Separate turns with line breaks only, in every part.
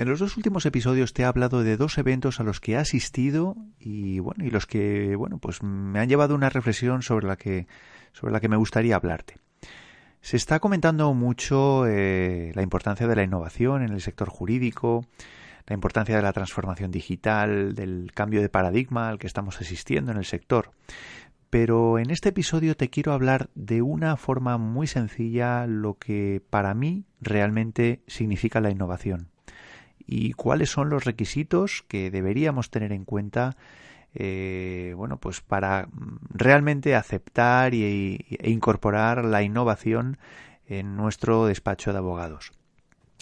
En los dos últimos episodios te he hablado de dos eventos a los que he asistido y bueno, y los que bueno, pues me han llevado una reflexión sobre la que sobre la que me gustaría hablarte. Se está comentando mucho eh, la importancia de la innovación en el sector jurídico, la importancia de la transformación digital, del cambio de paradigma al que estamos asistiendo en el sector. Pero en este episodio te quiero hablar de una forma muy sencilla lo que para mí realmente significa la innovación y cuáles son los requisitos que deberíamos tener en cuenta eh, bueno pues para realmente aceptar y, e incorporar la innovación en nuestro despacho de abogados.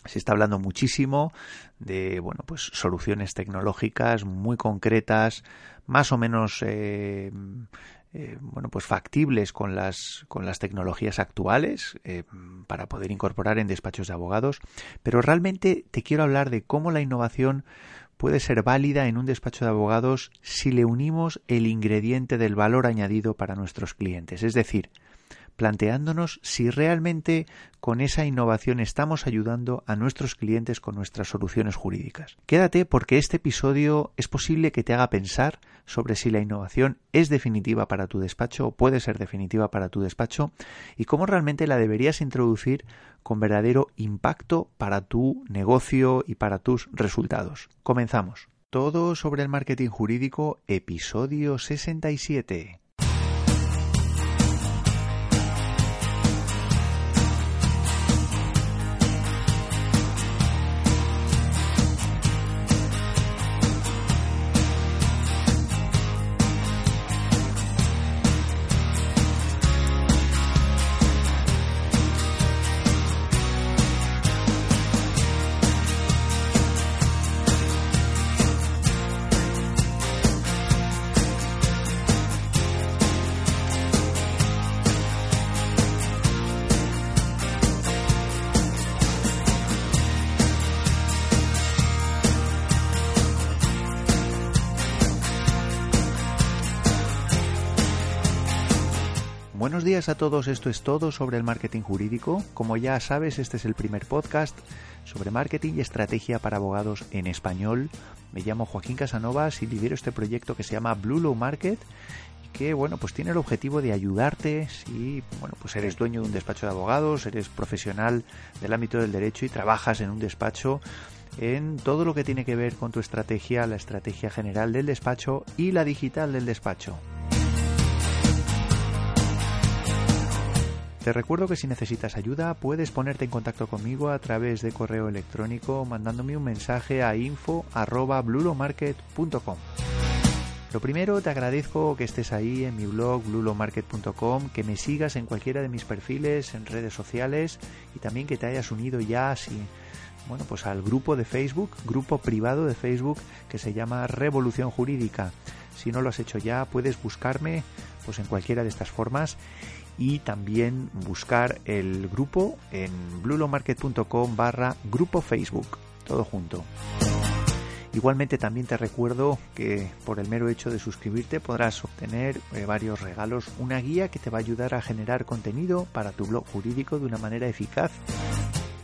Se está hablando muchísimo de bueno pues soluciones tecnológicas muy concretas más o menos eh, eh, bueno, pues factibles con las, con las tecnologías actuales eh, para poder incorporar en despachos de abogados, pero realmente te quiero hablar de cómo la innovación puede ser válida en un despacho de abogados si le unimos el ingrediente del valor añadido para nuestros clientes, es decir, planteándonos si realmente con esa innovación estamos ayudando a nuestros clientes con nuestras soluciones jurídicas. Quédate porque este episodio es posible que te haga pensar sobre si la innovación es definitiva para tu despacho o puede ser definitiva para tu despacho y cómo realmente la deberías introducir con verdadero impacto para tu negocio y para tus resultados. Comenzamos. Todo sobre el marketing jurídico, episodio 67. Buenos días a todos, esto es todo sobre el marketing jurídico. Como ya sabes, este es el primer podcast sobre marketing y estrategia para abogados en español. Me llamo Joaquín Casanovas y lidero este proyecto que se llama Blue Low Market que bueno, pues tiene el objetivo de ayudarte si bueno, pues eres dueño de un despacho de abogados, eres profesional del ámbito del derecho y trabajas en un despacho en todo lo que tiene que ver con tu estrategia, la estrategia general del despacho y la digital del despacho. Te recuerdo que si necesitas ayuda puedes ponerte en contacto conmigo a través de correo electrónico mandándome un mensaje a info@blulomarket.com. Lo primero, te agradezco que estés ahí en mi blog blulomarket.com, que me sigas en cualquiera de mis perfiles en redes sociales y también que te hayas unido ya bueno, pues al grupo de Facebook, grupo privado de Facebook que se llama Revolución Jurídica. Si no lo has hecho ya, puedes buscarme pues en cualquiera de estas formas y también buscar el grupo en blulomarket.com barra grupo Facebook, todo junto. Igualmente también te recuerdo que por el mero hecho de suscribirte podrás obtener eh, varios regalos, una guía que te va a ayudar a generar contenido para tu blog jurídico de una manera eficaz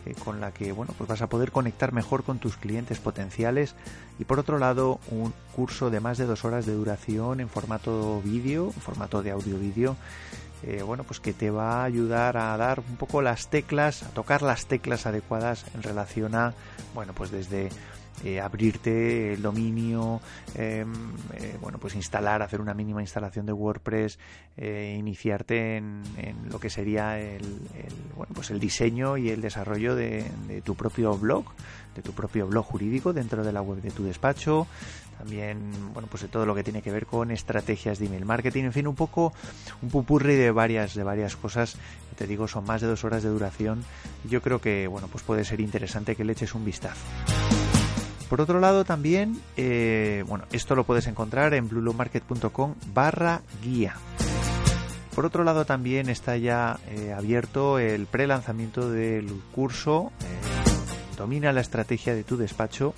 eh, con la que bueno pues vas a poder conectar mejor con tus clientes potenciales y por otro lado un curso de más de dos horas de duración en formato vídeo, en formato de audio vídeo eh, bueno, pues que te va a ayudar a dar un poco las teclas, a tocar las teclas adecuadas en relación a, bueno, pues desde eh, abrirte el dominio, em, eh, bueno, pues instalar, hacer una mínima instalación de WordPress, iniciarte en, lo que sería el, bueno, pues el diseño y el desarrollo de, de, tu propio blog, de tu propio blog jurídico dentro de la web de tu despacho, también bueno pues de todo lo que tiene que ver con estrategias de email marketing en fin un poco un pupurri de varias de varias cosas. Te digo son más de dos horas de duración. Yo creo que bueno pues puede ser interesante que le eches un vistazo. Por otro lado también eh, bueno esto lo puedes encontrar en blulomarket.com barra guía. Por otro lado también está ya eh, abierto el pre-lanzamiento del curso eh, domina la estrategia de tu despacho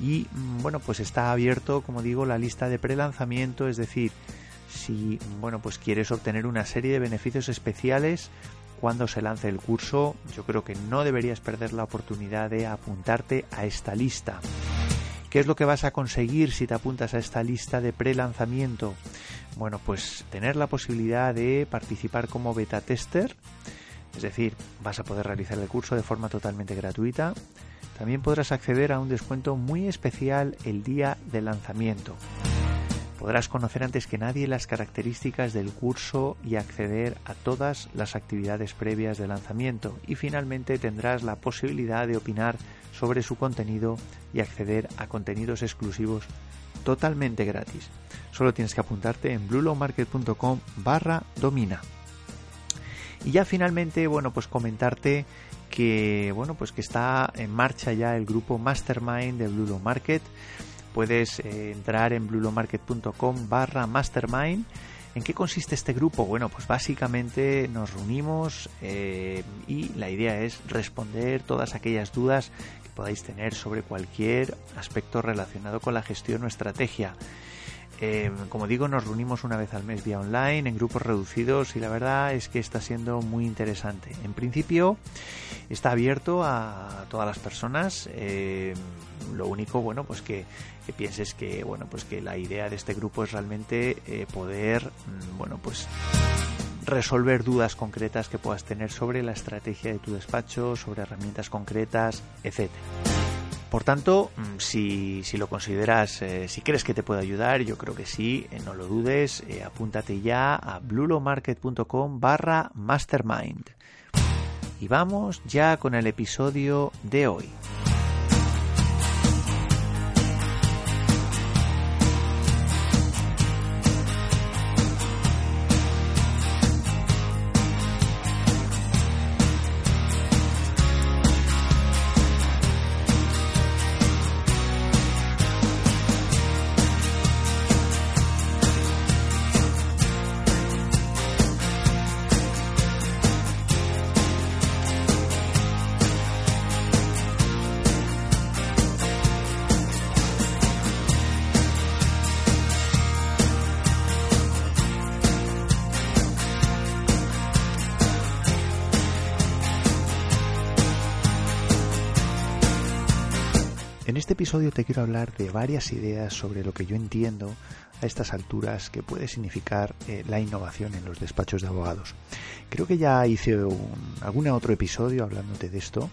y mm, bueno pues está abierto como digo la lista de prelanzamiento es decir si bueno pues quieres obtener una serie de beneficios especiales cuando se lance el curso, yo creo que no deberías perder la oportunidad de apuntarte a esta lista. ¿Qué es lo que vas a conseguir si te apuntas a esta lista de pre-lanzamiento? Bueno, pues tener la posibilidad de participar como beta tester, es decir, vas a poder realizar el curso de forma totalmente gratuita. También podrás acceder a un descuento muy especial el día de lanzamiento. Podrás conocer antes que nadie las características del curso y acceder a todas las actividades previas de lanzamiento y finalmente tendrás la posibilidad de opinar sobre su contenido y acceder a contenidos exclusivos totalmente gratis. Solo tienes que apuntarte en bluelowmarket.com barra domina. Y ya finalmente, bueno, pues comentarte que bueno, pues que está en marcha ya el grupo Mastermind de Bluelow Market puedes eh, entrar en blulomarket.com barra mastermind. ¿En qué consiste este grupo? Bueno, pues básicamente nos reunimos eh, y la idea es responder todas aquellas dudas que podáis tener sobre cualquier aspecto relacionado con la gestión o estrategia. Eh, como digo, nos reunimos una vez al mes vía online en grupos reducidos y la verdad es que está siendo muy interesante. En principio está abierto a todas las personas. Eh, lo único, bueno, pues que, pienses que, bueno, pues que la idea de este grupo es realmente eh, poder, mm, bueno, pues resolver dudas concretas que puedas tener sobre la estrategia de tu despacho, sobre herramientas concretas, etcétera. Por tanto, mm, si, lo consideras, eh, si crees que te puede ayudar, yo creo que sí, eh, no lo dudes, eh, apúntate ya a blulomarket.com barra mastermind. Y vamos ya con el episodio de hoy. Episodio te quiero hablar de varias ideas sobre lo que yo entiendo a estas alturas que puede significar eh, la innovación en los despachos de abogados. Creo que ya hice algún otro episodio hablándote de esto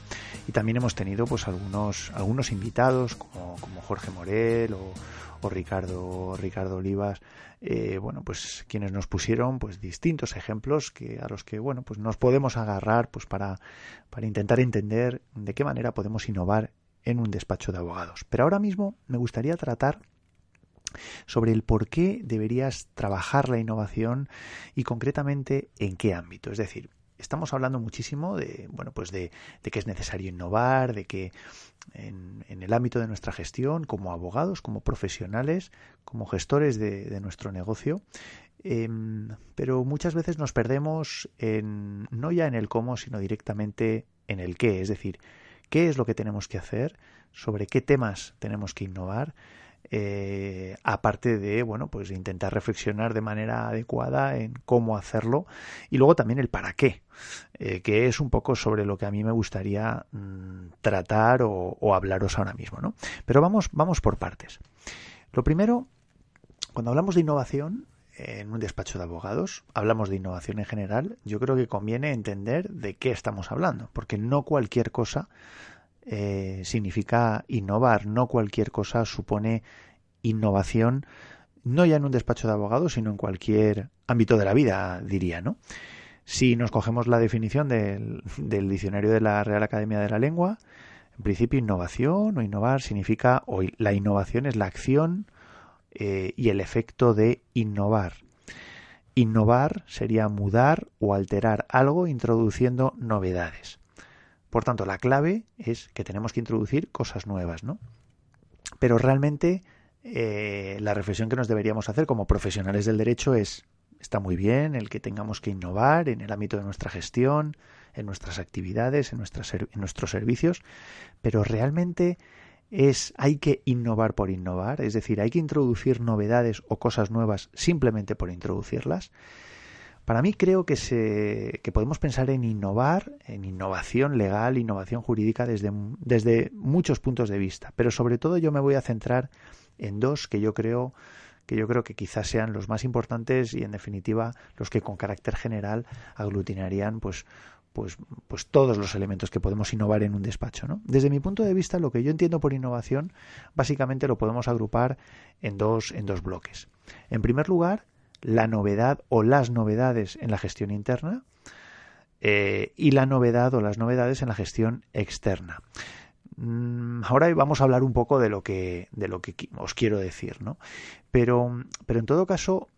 y también hemos tenido pues algunos, algunos invitados como, Jorge Morel o, Ricardo, Ricardo Olivas, eh, bueno, pues quienes nos pusieron pues distintos ejemplos que a los que bueno, pues nos podemos agarrar pues para, para intentar entender de qué manera podemos innovar en un despacho de abogados. Pero ahora mismo me gustaría tratar sobre el por qué deberías trabajar la innovación y concretamente en qué ámbito. Es decir, estamos hablando muchísimo de, bueno, pues de, que es necesario innovar, de que en, el ámbito de nuestra gestión, como abogados, como profesionales, como gestores de, nuestro negocio, em, pero muchas veces nos perdemos en, no ya en el cómo, sino directamente en el qué. Es decir, qué es lo que tenemos que hacer, sobre qué temas tenemos que innovar, eh, aparte de bueno pues intentar reflexionar de manera adecuada en cómo hacerlo y luego también el para qué eh, que es un poco sobre lo que a mí me gustaría mm, tratar o, o, hablaros ahora mismo ¿no? pero vamos vamos por partes lo primero cuando hablamos de innovación en un despacho de abogados, hablamos de innovación en general, yo creo que conviene entender de qué estamos hablando, porque no cualquier cosa eh, significa innovar, no cualquier cosa supone innovación, no ya en un despacho de abogados, sino en cualquier ámbito de la vida, diría, ¿no? Si nos cogemos la definición del, diccionario de la Real Academia de la Lengua, en principio innovación o innovar significa, o la innovación es la acción eh, y el efecto de innovar. Innovar sería mudar o alterar algo introduciendo novedades. Por tanto, la clave es que tenemos que introducir cosas nuevas, ¿no? Pero realmente eh, la reflexión que nos deberíamos hacer como profesionales del derecho es, está muy bien el que tengamos que innovar en el ámbito de nuestra gestión, en nuestras actividades, en, nuestras, en nuestros servicios, pero realmente es hay que innovar por innovar, es decir, hay que introducir novedades o cosas nuevas simplemente por introducirlas. Para mí creo que, se, que podemos pensar en innovar, en innovación legal, innovación jurídica desde, desde muchos puntos de vista, pero sobre todo yo me voy a centrar en dos que yo creo que yo creo que quizás sean los más importantes y en definitiva los que con carácter general aglutinarían pues pues, pues todos los elementos que podemos innovar en un despacho. ¿no? Desde mi punto de vista, lo que yo entiendo por innovación, básicamente lo podemos agrupar en dos, en dos bloques. En primer lugar, la novedad o las novedades en la gestión interna eh, y la novedad o las novedades en la gestión externa. Mm, ahora vamos a hablar un poco de lo que, de lo que os quiero decir, ¿no? Pero, pero en todo caso,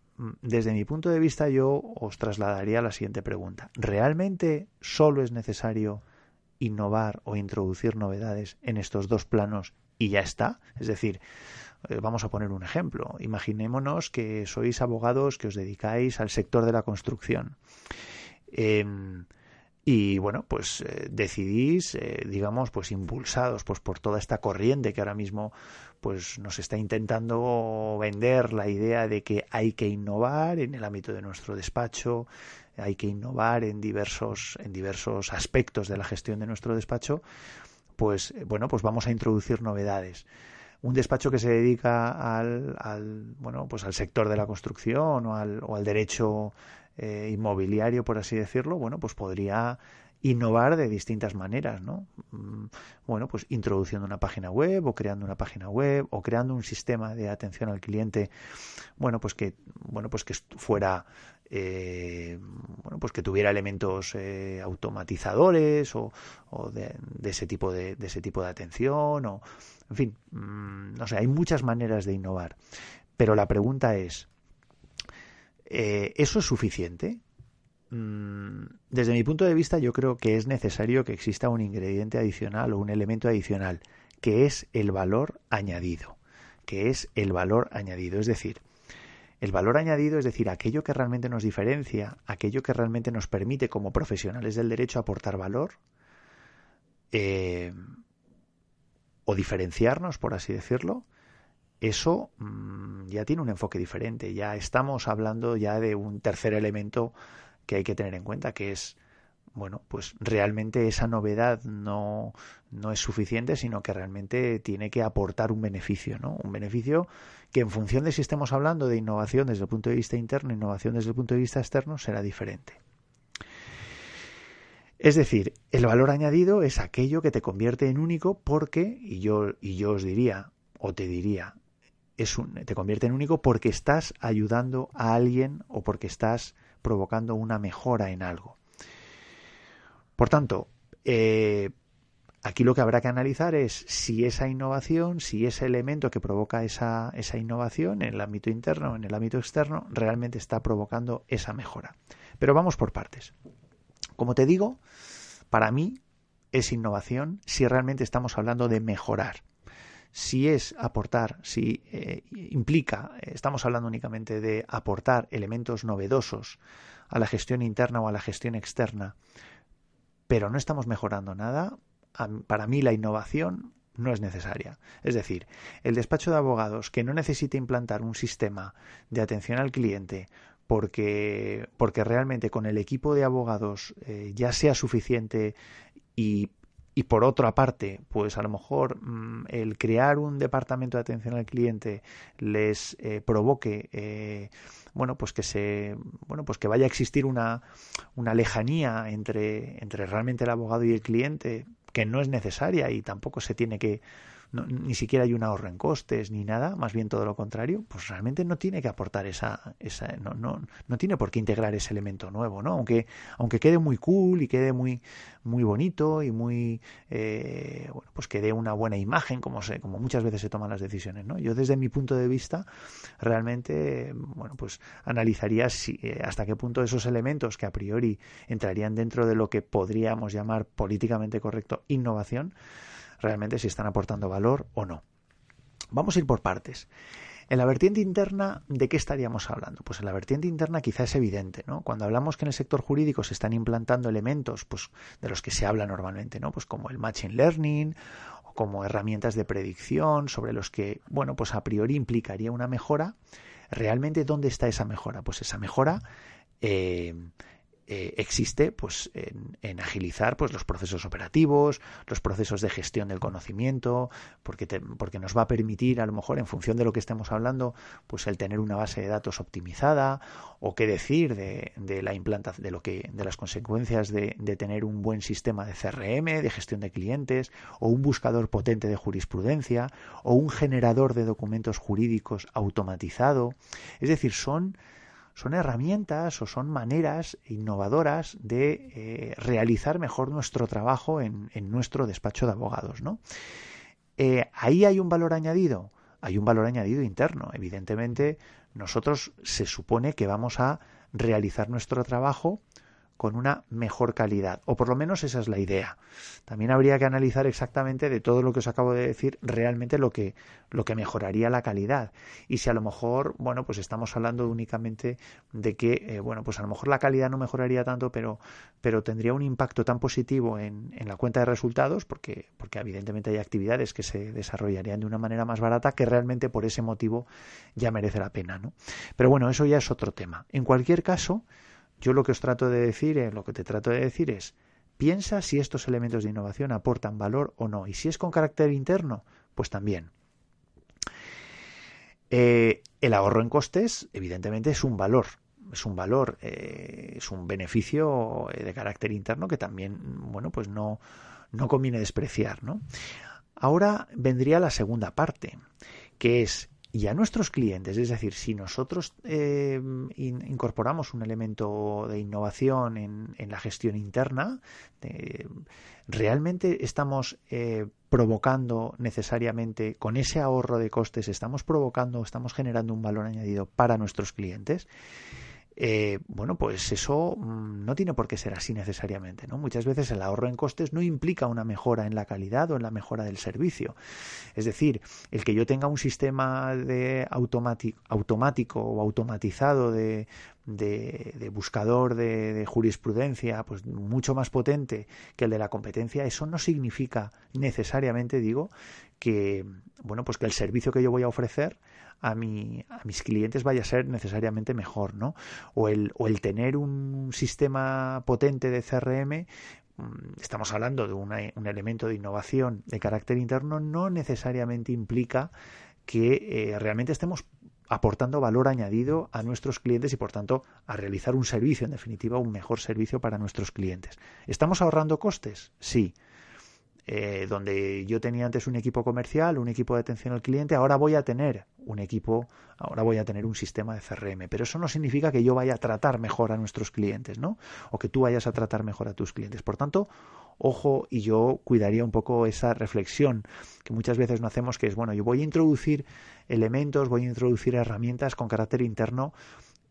desde mi punto de vista, yo os trasladaría la siguiente pregunta. ¿Realmente solo es necesario innovar o introducir novedades en estos dos planos y ya está? Es decir, eh, vamos a poner un ejemplo. Imaginémonos que sois abogados que os dedicáis al sector de la construcción. Em, y bueno, pues eh, decidís, eh, digamos, pues impulsados pues por toda esta corriente que ahora mismo pues nos está intentando vender la idea de que hay que innovar en el ámbito de nuestro despacho, hay que innovar en diversos en diversos aspectos de la gestión de nuestro despacho, pues bueno, pues vamos a introducir novedades. Un despacho que se dedica al, al, bueno pues al sector de la construcción o al, o al derecho eh, inmobiliario por así decirlo bueno pues podría innovar de distintas maneras, ¿no? Mm, bueno, pues introduciendo una página web o creando una página web o creando un sistema de atención al cliente, bueno, pues que bueno, pues que fuera eh, bueno, pues que tuviera elementos eh, automatizadores o, de, ese tipo de, ese tipo de atención o en fin, mm, no sé, hay muchas maneras de innovar, pero la pregunta es eh, ¿eso es suficiente? Mm, desde mi punto de vista yo creo que es necesario que exista un ingrediente adicional o un elemento adicional que es el valor añadido que es el valor añadido es decir el valor añadido es decir, aquello que realmente nos diferencia, aquello que realmente nos permite como profesionales del derecho aportar valor eh, o diferenciarnos, por así decirlo, eso mm, ya tiene un enfoque diferente. Ya estamos hablando ya de un tercer elemento que hay que tener en cuenta, que es bueno, pues realmente esa novedad no, no es suficiente, sino que realmente tiene que aportar un beneficio, ¿no? Un beneficio que en función de si estemos hablando de innovación desde el punto de vista interno, innovación desde el punto de vista externo, será diferente. Es decir, el valor añadido es aquello que te convierte en único porque, y yo, y yo os diría, o te diría, es un, te convierte en único porque estás ayudando a alguien o porque estás provocando una mejora en algo. Por tanto, eh, aquí lo que habrá que analizar es si esa innovación, si ese elemento que provoca esa, esa innovación en el ámbito interno en el ámbito externo realmente está provocando esa mejora. Pero vamos por partes. Como te digo, para mí es innovación si realmente estamos hablando de mejorar. Si es aportar, si eh, implica, estamos hablando únicamente de aportar elementos novedosos a la gestión interna o a la gestión externa, pero no estamos mejorando nada, para mí la innovación no es necesaria. Es decir, el despacho de abogados que no necesite implantar un sistema de atención al cliente porque, porque realmente con el equipo de abogados eh, ya sea suficiente y, y por otra parte, pues a lo mejor mm, el crear un departamento de atención al cliente les eh, provoque eh, bueno, pues que se, bueno, pues que vaya a existir una, una lejanía entre, entre realmente el abogado y el cliente que no es necesaria y tampoco se tiene que ni siquiera hay un ahorro en costes ni nada, más bien todo lo contrario, pues realmente no tiene que aportar esa, esa no, no, no tiene por qué integrar ese elemento nuevo, ¿no? Aunque, aunque quede muy cool y quede muy, muy bonito y muy, eh, bueno, pues que dé una buena imagen, como, se, como muchas veces se toman las decisiones, ¿no? Yo desde mi punto de vista, realmente, bueno, pues analizaría si, eh, hasta qué punto esos elementos que a priori entrarían dentro de lo que podríamos llamar políticamente correcto innovación, realmente si están aportando valor o no. Vamos a ir por partes. En la vertiente interna, ¿de qué estaríamos hablando? Pues en la vertiente interna quizá es evidente, ¿no? Cuando hablamos que en el sector jurídico se están implantando elementos, pues, de los que se habla normalmente, ¿no? Pues como el machine learning o como herramientas de predicción sobre los que, bueno, pues a priori implicaría una mejora. ¿Realmente dónde está esa mejora? Pues esa mejora eh, eh, existe pues en, agilizar pues los procesos operativos los procesos de gestión del conocimiento porque porque nos va a permitir a lo mejor en función de lo que estemos hablando pues el tener una base de datos optimizada o qué decir de, de la implantación de lo que de las consecuencias de, de tener un buen sistema de CRM de gestión de clientes o un buscador potente de jurisprudencia o un generador de documentos jurídicos automatizado. Es decir son son herramientas o son maneras innovadoras de eh, realizar mejor nuestro trabajo en, nuestro despacho de abogados. ¿no? Eh, ahí hay un valor añadido, hay un valor añadido interno. Evidentemente, nosotros se supone que vamos a realizar nuestro trabajo con una mejor calidad, o por lo menos esa es la idea. También habría que analizar exactamente de todo lo que os acabo de decir realmente lo que lo que mejoraría la calidad y si a lo mejor, bueno, pues estamos hablando únicamente de que eh, bueno, pues a lo mejor la calidad no mejoraría tanto, pero pero tendría un impacto tan positivo en, en la cuenta de resultados porque porque evidentemente hay actividades que se desarrollarían de una manera más barata que realmente por ese motivo ya merece la pena, ¿no? Pero bueno, eso ya es otro tema. En cualquier caso, yo lo que os trato de decir, eh, lo que te trato de decir es, piensa si estos elementos de innovación aportan valor o no. Y si es con carácter interno, pues también. Eh, el ahorro en costes, evidentemente, es un valor. Es un valor, eh, es un beneficio de carácter interno que también, bueno, pues no, no conviene despreciar, ¿no? Ahora vendría la segunda parte, que es y a nuestros clientes. Es decir, si nosotros eh, incorporamos un elemento de innovación en, la gestión interna, realmente estamos eh, provocando necesariamente, con ese ahorro de costes, estamos provocando, estamos generando un valor añadido para nuestros clientes. Eh, bueno, pues eso mm, no tiene por qué ser así necesariamente, ¿no? Muchas veces el ahorro en costes no implica una mejora en la calidad o en la mejora del servicio. Es decir, el que yo tenga un sistema de automático o automatizado de, de, buscador de, jurisprudencia pues mucho más potente que el de la competencia eso no significa necesariamente digo que bueno pues que el servicio que yo voy a ofrecer a, mi, a mis clientes vaya a ser necesariamente mejor, ¿no? O el, o el tener un sistema potente de CRM mm, estamos hablando de un elemento de innovación de carácter interno, no necesariamente implica que eh, realmente estemos aportando valor añadido a nuestros clientes y por tanto a realizar un servicio, en definitiva, un mejor servicio para nuestros clientes. ¿Estamos ahorrando costes? Sí. Eh, donde yo tenía antes un equipo comercial, un equipo de atención al cliente, ahora voy a tener un equipo, ahora voy a tener un sistema de CRM. Pero eso no significa que yo vaya a tratar mejor a nuestros clientes, ¿no? O que tú vayas a tratar mejor a tus clientes. Por tanto, ojo, y yo cuidaría un poco esa reflexión que muchas veces no hacemos, que es, bueno, yo voy a introducir elementos, voy a introducir herramientas con carácter interno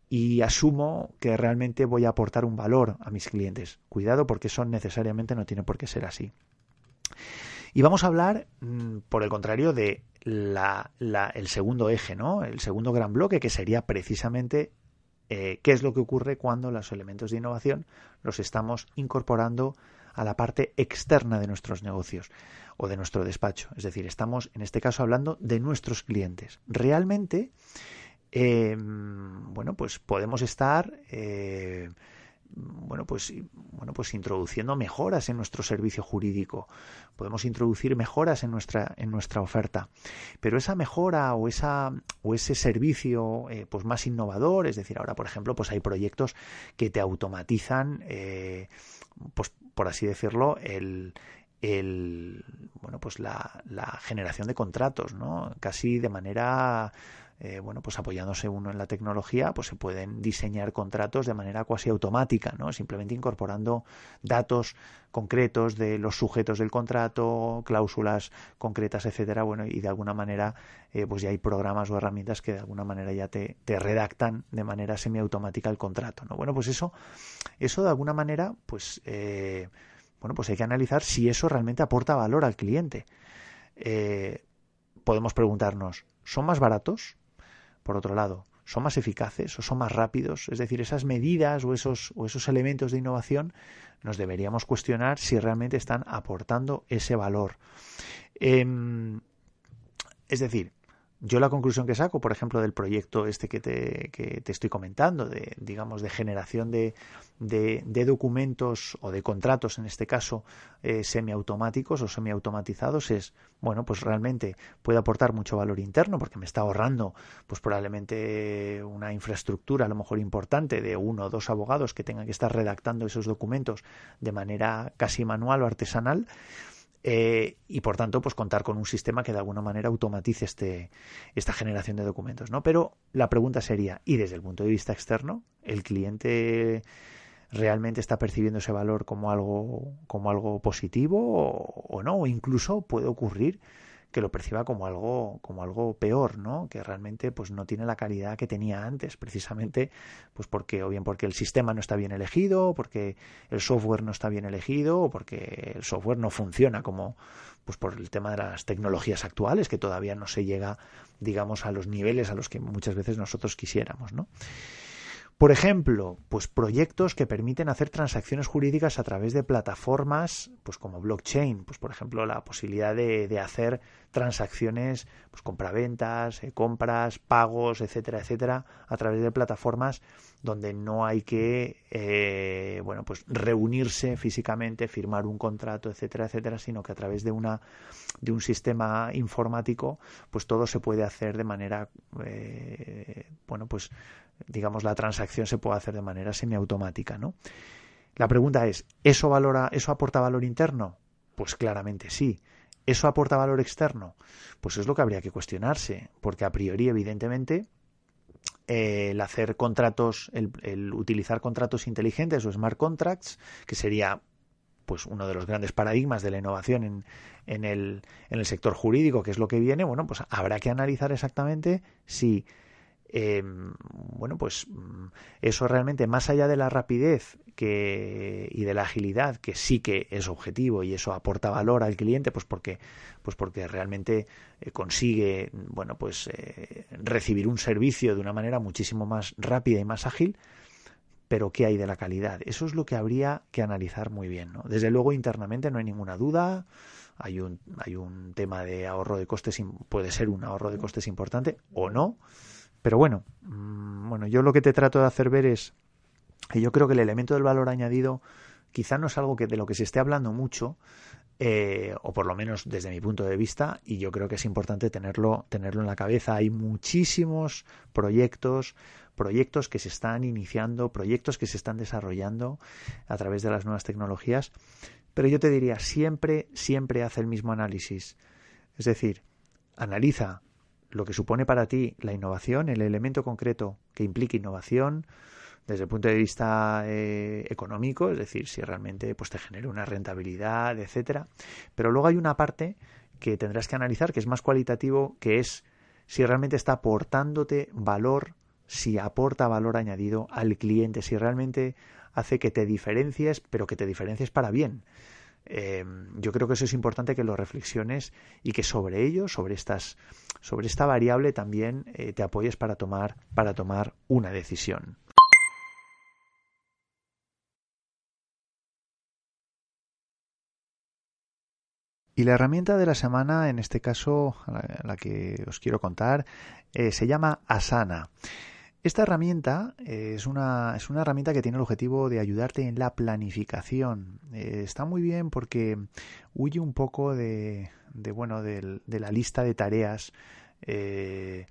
y asumo que realmente voy a aportar un valor a mis clientes. Cuidado porque eso necesariamente no tiene por qué ser así. Y vamos a hablar, mm, por el contrario, de el segundo eje, ¿no? El segundo gran bloque, que sería precisamente eh, qué es lo que ocurre cuando los elementos de innovación los estamos incorporando a la parte externa de nuestros negocios o de nuestro despacho. Es decir, estamos en este caso hablando de nuestros clientes. Realmente, em, bueno, pues podemos estar eh, bueno, pues, bueno, pues introduciendo mejoras en nuestro servicio jurídico. Podemos introducir mejoras en nuestra, en nuestra oferta. Pero esa mejora o, esa, o ese servicio eh, pues más innovador, es decir, ahora, por ejemplo, pues hay proyectos que te automatizan, eh, pues por así decirlo, el, el bueno pues la, la generación de contratos, ¿no? Casi de manera eh, bueno, pues apoyándose uno en la tecnología, pues se pueden diseñar contratos de manera cuasi automática, ¿no? Simplemente incorporando datos concretos de los sujetos del contrato, cláusulas concretas, etcétera, bueno, y de alguna manera, eh, pues ya hay programas o herramientas que de alguna manera ya te, redactan de manera semiautomática el contrato, ¿no? Bueno, pues eso, eso de alguna manera, pues, eh, bueno, pues hay que analizar si eso realmente aporta valor al cliente. podemos preguntarnos, ¿son más baratos? Por otro lado, son más eficaces o son más rápidos. Es decir, esas medidas o esos, o esos elementos de innovación nos deberíamos cuestionar si realmente están aportando ese valor. Em, es decir, yo la conclusión que saco, por ejemplo, del proyecto este que te, que te estoy comentando, de, digamos, de generación de, de, documentos o de contratos, en este caso, eh, semiautomáticos o semiautomatizados, es, bueno, pues realmente puede aportar mucho valor interno porque me está ahorrando, pues probablemente una infraestructura a lo mejor importante de uno o dos abogados que tengan que estar redactando esos documentos de manera casi manual o artesanal eh, y por tanto pues contar con un sistema que de alguna manera automatice este, esta generación de documentos ¿no? pero la pregunta sería y desde el punto de vista externo el cliente realmente está percibiendo ese valor como algo como algo positivo o, o no o incluso puede ocurrir que lo perciba como algo como algo peor no que realmente pues no tiene la calidad que tenía antes precisamente pues porque o bien porque el sistema no está bien elegido o porque el software no está bien elegido o porque el software no funciona como pues por el tema de las tecnologías actuales que todavía no se llega digamos a los niveles a los que muchas veces nosotros quisiéramos no por ejemplo, pues proyectos que permiten hacer transacciones jurídicas a través de plataformas, pues como blockchain, pues por ejemplo la posibilidad de, de hacer transacciones, pues compraventas, eh, compras, pagos, etcétera, etcétera, a través de plataformas donde no hay que, eh, bueno, pues reunirse físicamente, firmar un contrato, etcétera, etcétera, sino que a través de una de un sistema informático, pues todo se puede hacer de manera, eh, bueno, pues digamos, la transacción se puede hacer de manera semiautomática, ¿no? La pregunta es, ¿eso valora, eso aporta valor interno? Pues claramente sí. ¿Eso aporta valor externo? Pues es lo que habría que cuestionarse, porque a priori, evidentemente, eh, el hacer contratos, el, utilizar contratos inteligentes o smart contracts, que sería pues uno de los grandes paradigmas de la innovación en, en, el, en el sector jurídico, que es lo que viene, bueno, pues habrá que analizar exactamente si eh, bueno, pues mm, eso realmente, más allá de la rapidez que, y de la agilidad, que sí que es objetivo y eso aporta valor al cliente, pues porque, pues porque realmente eh, consigue, bueno, pues eh, recibir un servicio de una manera muchísimo más rápida y más ágil, pero ¿qué hay de la calidad? Eso es lo que habría que analizar muy bien. ¿no? Desde luego, internamente no hay ninguna duda. Hay un, hay un tema de ahorro de costes, puede ser un ahorro de costes importante o no pero bueno, mm, bueno, yo lo que te trato de hacer ver es que yo creo que el elemento del valor añadido quizá no es algo que de lo que se esté hablando mucho, eh, o por lo menos desde mi punto de vista, y yo creo que es importante tenerlo, tenerlo en la cabeza. Hay muchísimos proyectos, proyectos que se están iniciando, proyectos que se están desarrollando a través de las nuevas tecnologías, pero yo te diría, siempre, siempre hace el mismo análisis. Es decir, analiza lo que supone para ti la innovación, el elemento concreto que implica innovación desde el punto de vista eh, económico, es decir, si realmente pues, te genera una rentabilidad, etcétera. Pero luego hay una parte que tendrás que analizar que es más cualitativo, que es si realmente está aportándote valor, si aporta valor añadido al cliente, si realmente hace que te diferencies, pero que te diferencies para bien. Eh, yo creo que eso es importante que lo reflexiones y que sobre ello, sobre estas, sobre esta variable también eh, te apoyes para tomar, para tomar una decisión. Y la herramienta de la semana, en este caso, la, que os quiero contar, eh, se llama Asana. Esta herramienta es una, es una herramienta que tiene el objetivo de ayudarte en la planificación. Eh, está muy bien porque huye un poco de, de bueno, de, de la lista de tareas eh,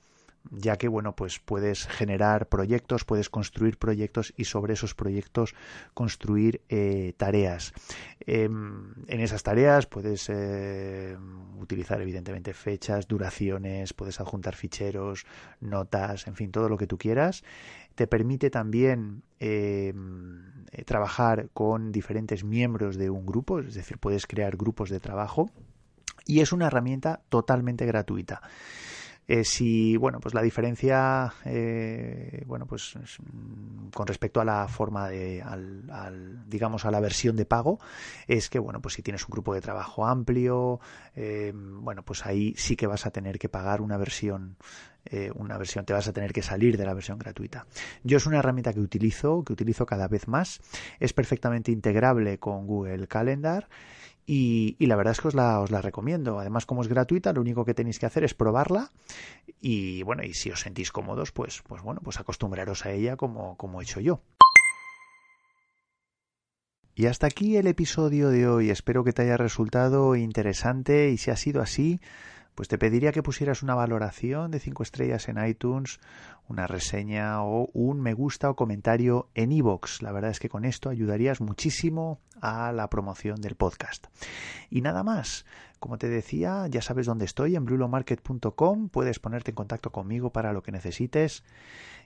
ya que bueno pues puedes generar proyectos puedes construir proyectos y sobre esos proyectos construir eh, tareas. Em, en esas tareas puedes eh, utilizar evidentemente fechas duraciones puedes adjuntar ficheros notas en fin todo lo que tú quieras. Te permite también em, trabajar con diferentes miembros de un grupo es decir puedes crear grupos de trabajo y es una herramienta totalmente gratuita eh, si, bueno, pues la diferencia, eh, bueno, pues mm, con respecto a la forma de, al, digamos, a la versión de pago, es que, bueno, pues si tienes un grupo de trabajo amplio, eh, bueno, pues ahí sí que vas a tener que pagar una versión, una versión, te vas a tener que salir de la versión gratuita. Yo es una herramienta que utilizo, que utilizo cada vez más, es perfectamente integrable con Google Calendar Y, la verdad es que os la, os la recomiendo. Además, como es gratuita, lo único que tenéis que hacer es probarla. Y bueno, y si os sentís cómodos, pues, pues bueno, pues acostumbraros a ella como, como he hecho yo. Y hasta aquí el episodio de hoy. Espero que te haya resultado interesante y si ha sido así, pues te pediría que pusieras una valoración de 5 estrellas en iTunes, una reseña o un me gusta o comentario en iVoox. La verdad es que con esto ayudarías muchísimo a la promoción del podcast. Y nada más. Como te decía, ya sabes dónde estoy, en blulomarket.com. Puedes ponerte en contacto conmigo para lo que necesites.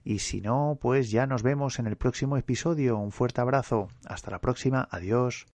Y si no, pues ya nos vemos en el próximo episodio. Un fuerte abrazo. Hasta la próxima. Adiós.